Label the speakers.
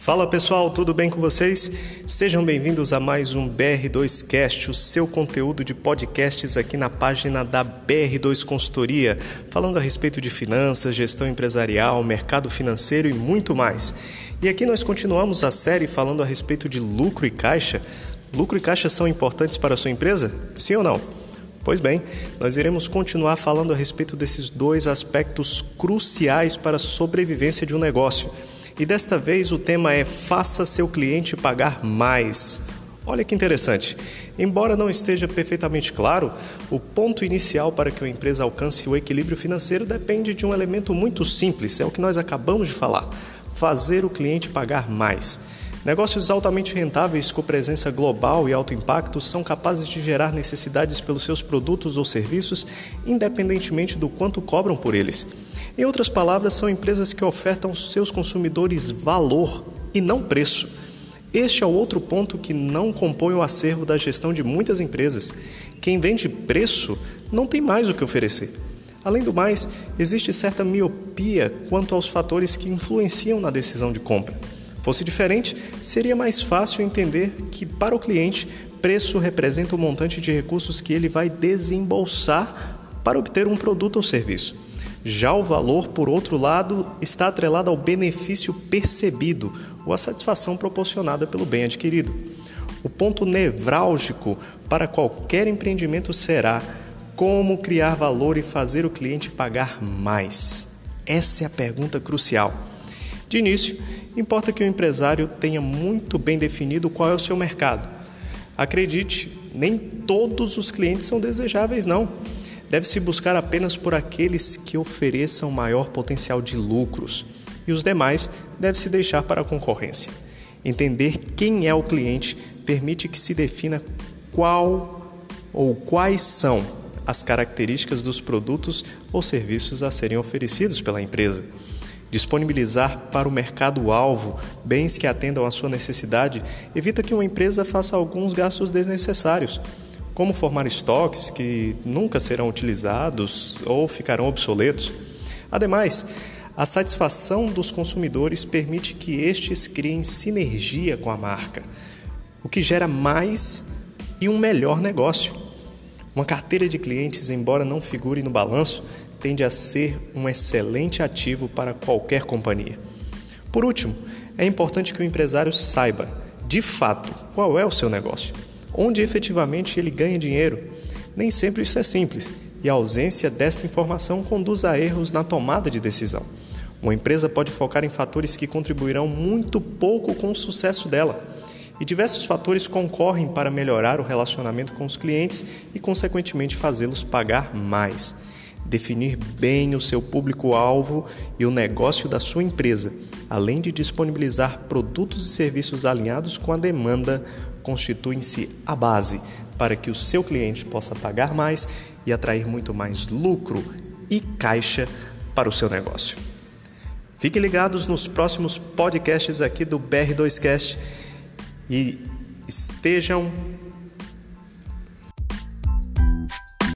Speaker 1: Fala pessoal, tudo bem com vocês? Sejam bem-vindos a mais um BR2Cast, o seu conteúdo de podcasts aqui na página da BR2 Consultoria, falando a respeito de finanças, gestão empresarial, mercado financeiro e muito mais. E aqui nós continuamos a série falando a respeito de lucro e caixa. Lucro e caixa são importantes para a sua empresa? Sim ou não? Pois bem, nós iremos continuar falando a respeito desses dois aspectos cruciais para a sobrevivência de um negócio. E desta vez o tema é Faça seu cliente pagar mais. Olha que interessante. Embora não esteja perfeitamente claro, o ponto inicial para que uma empresa alcance o equilíbrio financeiro depende de um elemento muito simples, é o que nós acabamos de falar: fazer o cliente pagar mais. Negócios altamente rentáveis com presença global e alto impacto são capazes de gerar necessidades pelos seus produtos ou serviços, independentemente do quanto cobram por eles. Em outras palavras, são empresas que ofertam aos seus consumidores valor e não preço. Este é o outro ponto que não compõe o acervo da gestão de muitas empresas. Quem vende preço não tem mais o que oferecer. Além do mais, existe certa miopia quanto aos fatores que influenciam na decisão de compra. Fosse diferente, seria mais fácil entender que, para o cliente, preço representa o montante de recursos que ele vai desembolsar para obter um produto ou serviço. Já o valor, por outro lado, está atrelado ao benefício percebido ou à satisfação proporcionada pelo bem adquirido. O ponto nevrálgico para qualquer empreendimento será como criar valor e fazer o cliente pagar mais. Essa é a pergunta crucial. De início, importa que o empresário tenha muito bem definido qual é o seu mercado. Acredite, nem todos os clientes são desejáveis, não deve-se buscar apenas por aqueles que ofereçam maior potencial de lucros e os demais deve-se deixar para a concorrência. Entender quem é o cliente permite que se defina qual ou quais são as características dos produtos ou serviços a serem oferecidos pela empresa. Disponibilizar para o mercado-alvo bens que atendam à sua necessidade evita que uma empresa faça alguns gastos desnecessários como formar estoques que nunca serão utilizados ou ficarão obsoletos. Ademais, a satisfação dos consumidores permite que estes criem sinergia com a marca, o que gera mais e um melhor negócio. Uma carteira de clientes, embora não figure no balanço, tende a ser um excelente ativo para qualquer companhia. Por último, é importante que o empresário saiba, de fato, qual é o seu negócio onde efetivamente ele ganha dinheiro. Nem sempre isso é simples, e a ausência desta informação conduz a erros na tomada de decisão. Uma empresa pode focar em fatores que contribuirão muito pouco com o sucesso dela. E diversos fatores concorrem para melhorar o relacionamento com os clientes e, consequentemente, fazê-los pagar mais. Definir bem o seu público-alvo e o negócio da sua empresa, além de disponibilizar produtos e serviços alinhados com a demanda, constituem-se a base para que o seu cliente possa pagar mais e atrair muito mais lucro e caixa para o seu negócio. Fiquem ligados nos próximos podcasts aqui do BR2Cast e estejam